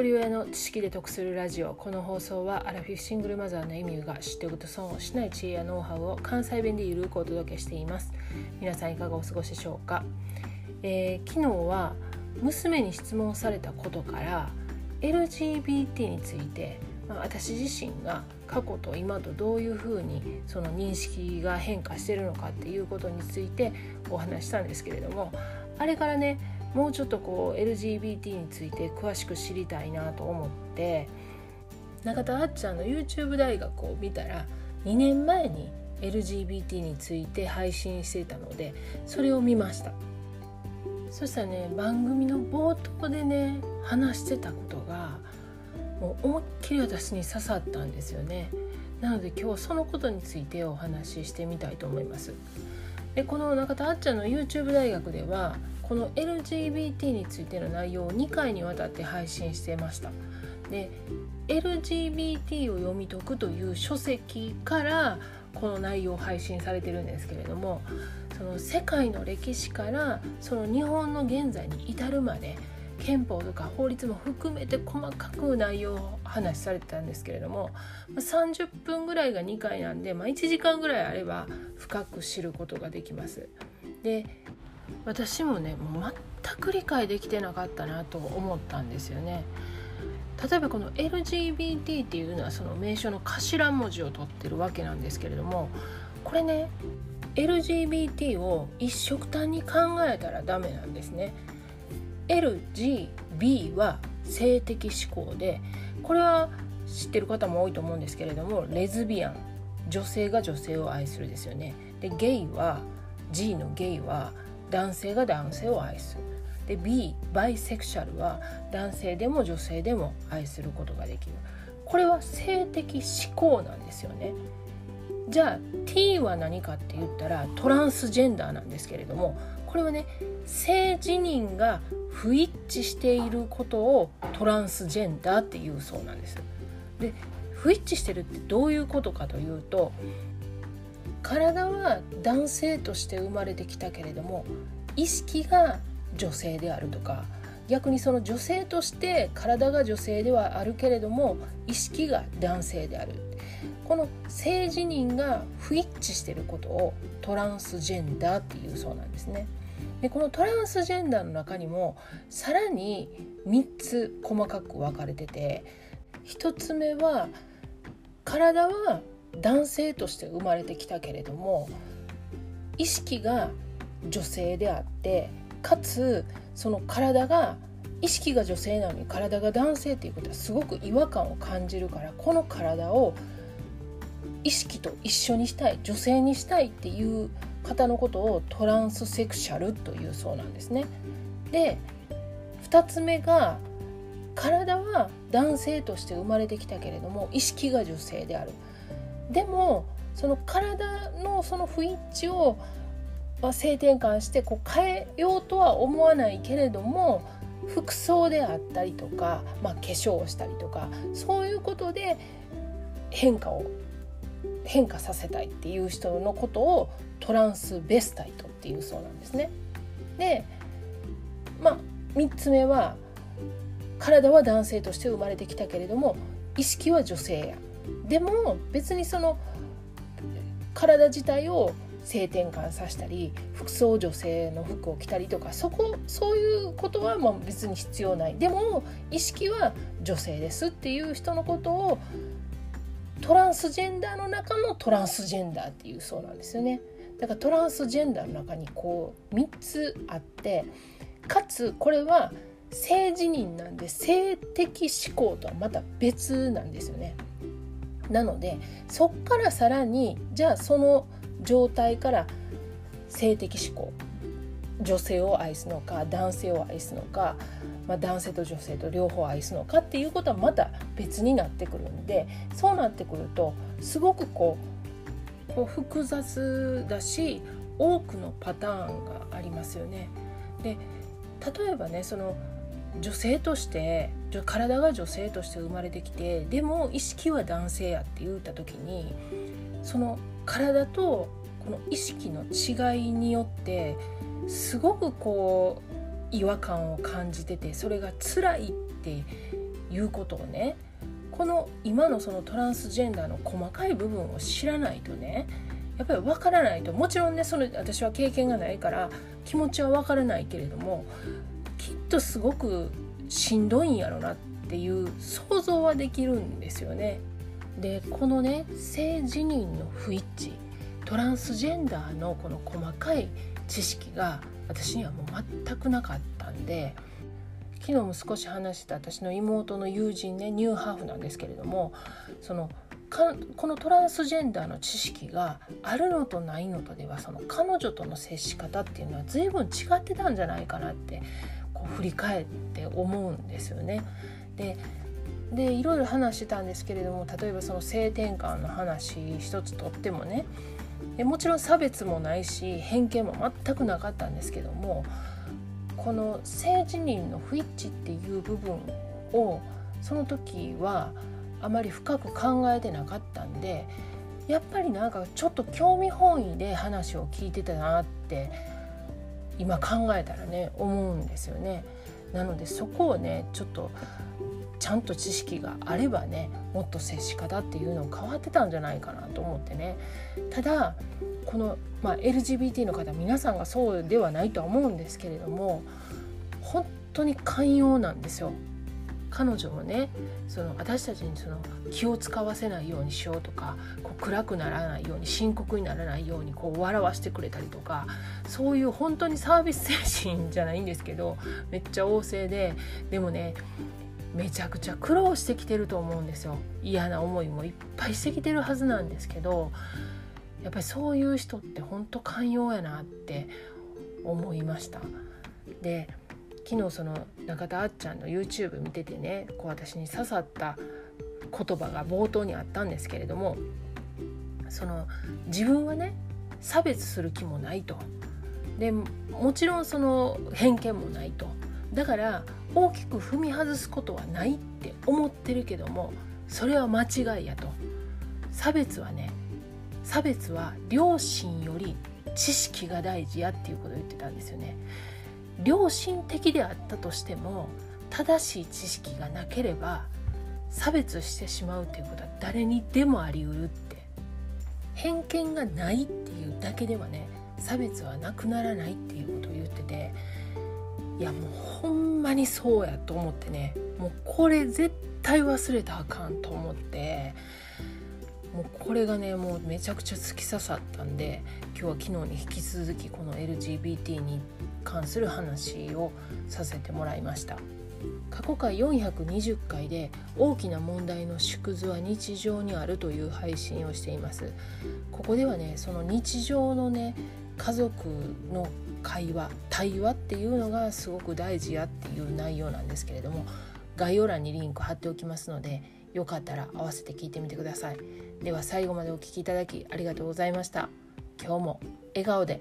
一人親の知識で得するラジオこの放送はアラフィフシングルマザーのエミューが知っておくと損をしない知恵やノウハウを関西弁でゆるくお届けしています。皆さんいかがお過ごしでしょうか、えー、昨日は娘に質問されたことから LGBT について、まあ、私自身が過去と今とどういうふうにその認識が変化してるのかっていうことについてお話したんですけれどもあれからねもうちょっとこう LGBT について詳しく知りたいなと思って中田あっちゃんの YouTube 大学を見たら2年前に LGBT について配信していたのでそれを見ました。そしたらね番組の冒頭でね話してたことがもう思いっきり私に刺さったんですよね。なので今日はそのことについてお話ししてみたいと思います。でこの中田あっちゃんの YouTube 大学ではこの LGBT についての内容を2回にわたって配信してましたで LGBT を読み解くという書籍からこの内容を配信されてるんですけれどもその世界の歴史からその日本の現在に至るまで憲法とか法律も含めて細かく内容を話しされてたんですけれども30分ぐらいが2回なんで、まあ、1時間ぐらいあれば深く知ることができます。で私もね全く理解できてなかったなと思ったんですよね。例えばこの LGBT っていうのはその名称の頭文字を取ってるわけなんですけれどもこれね LGBT を一色単に考えたらダメなんですね。LGB は性的指向でこれは知ってる方も多いと思うんですけれどもレズビアン女性が女性を愛するですよね。でゲイは G のゲイは男性が男性を愛する。で B バイセクシャルは男性でも女性でも愛することができる。これは性的思考なんですよね。じゃあ T は何かって言ったらトランスジェンダーなんですけれどもこれはね性自認が不一致していることをトランスジェンダーっていうそうなんです。で不一致してるってどういうことかというと体は男性として生まれてきたけれども意識が女性であるとか逆にその女性として体が女性ではあるけれども意識が男性であるこの性自認が不一致していることをトランスジェンダーっていうそうなんですね。でこのトランスジェンダーの中にもさらに3つ細かく分かれてて1つ目は体は男性として生まれてきたけれども意識が女性であってかつその体が意識が女性なのに体が男性っていうことはすごく違和感を感じるからこの体を意識と一緒にしたい女性にしたいっていう方のことをトランスセクシャルというそうなんですね。で2つ目が体は男性として生まれてきたけれども意識が女性である。でもその体のその不一致を、まあ、性転換してこう変えようとは思わないけれども服装であったりとか、まあ、化粧をしたりとかそういうことで変化を変化させたいっていう人のことをトランスベスタイトっていうそうなんですね。でまあ3つ目は体は男性として生まれてきたけれども意識は女性やでも別にその体自体を性転換させたり服装女性の服を着たりとかそこそういうことはまあ別に必要ないでも意識は女性ですっていう人のことをトランスジェンダーの中のトランスジェンダーっていうそうなんですよねだからトランスジェンダーの中にこう3つあってかつこれは性自認なんで性的思考とはまた別なんですよね。なのでそっからさらにじゃあその状態から性的思考女性を愛すのか男性を愛すのか、まあ、男性と女性と両方愛すのかっていうことはまた別になってくるんでそうなってくるとすごくこうこう複雑だし多くのパターンがありますよね。で例えばねその女性として体が女性として生まれてきてでも意識は男性やって言った時にその体とこの意識の違いによってすごくこう違和感を感じててそれが辛いっていうことをねこの今のそのトランスジェンダーの細かい部分を知らないとねやっぱり分からないと。もちろんねその私は経験がないから気持ちは分からないけれどもとすごくしんどいんやろなっていう想像はできるんですよね。でこのね性自認の不一致トランスジェンダーのこの細かい知識が私にはもう全くなかったんで昨日も少し話した私の妹の友人ねニューハーフなんですけれどもそのかこのトランスジェンダーの知識があるのとないのとではその彼女との接し方っていうのは随分違ってたんじゃないかなってこう振り返って思うんですよね。ででいろいろ話してたんですけれども例えばその性転換の話一つとってもねもちろん差別もないし偏見も全くなかったんですけどもこの性自認の不一致っていう部分をその時はあまり深く考えてなかったんでやっぱりなんかちょっと興味本位で話を聞いてたなって今考えたらね思うんですよね。なのでそこをねちょっとちゃんと知識があればねもっと接し方っていうの変わってたんじゃないかなと思ってねただこの、まあ、LGBT の方皆さんがそうではないとは思うんですけれども本当に寛容なんですよ。彼女もねその私たちにその気を使わせないようにしようとかこう暗くならないように深刻にならないようにこう笑わしてくれたりとかそういう本当にサービス精神じゃないんですけどめっちゃ旺盛ででもねめちゃくちゃ苦労してきてると思うんですよ。嫌な思いもいっぱいしてきてるはずなんですけどやっぱりそういう人って本当寛容やなって思いました。で昨日その中田あっちゃんの YouTube 見ててねこう私に刺さった言葉が冒頭にあったんですけれどもその自分はね差別する気もないと。でもちろんその偏見もないと。だから大きく踏み外すことはないって思ってるけどもそれは間違いやと。差別はね差別は良心より知識が大事やっていうことを言ってたんですよね。良心的であったとしても正しい知識がなければ差別してしまうっていうことは誰にでもありうるって。偏見がないっていうだけではね差別はなくならないっていうことを言ってていやもうほんまにそうやと思ってねもうこれ絶対忘れたらあかんと思ってもうこれがねもうめちゃくちゃ突き刺さったんで今日は昨日に引き続きこの LGBT に関する話をさせてもらいました。過去回420回で大きな問題の縮図は日常にあるという配信をしています。ここではねその日常のね家族の会話対話っていうのがすごく大事やっていう内容なんですけれども概要欄にリンク貼っておきますのでよかったら合わせて聞いてみてください。では最後までお聴きいただきありがとうございました。今日も笑顔で。